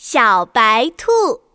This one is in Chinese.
小白兔。